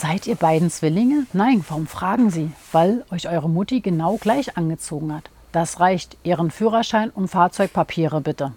Seid ihr beiden Zwillinge? Nein, warum fragen Sie? Weil euch eure Mutti genau gleich angezogen hat. Das reicht. Ihren Führerschein und Fahrzeugpapiere bitte.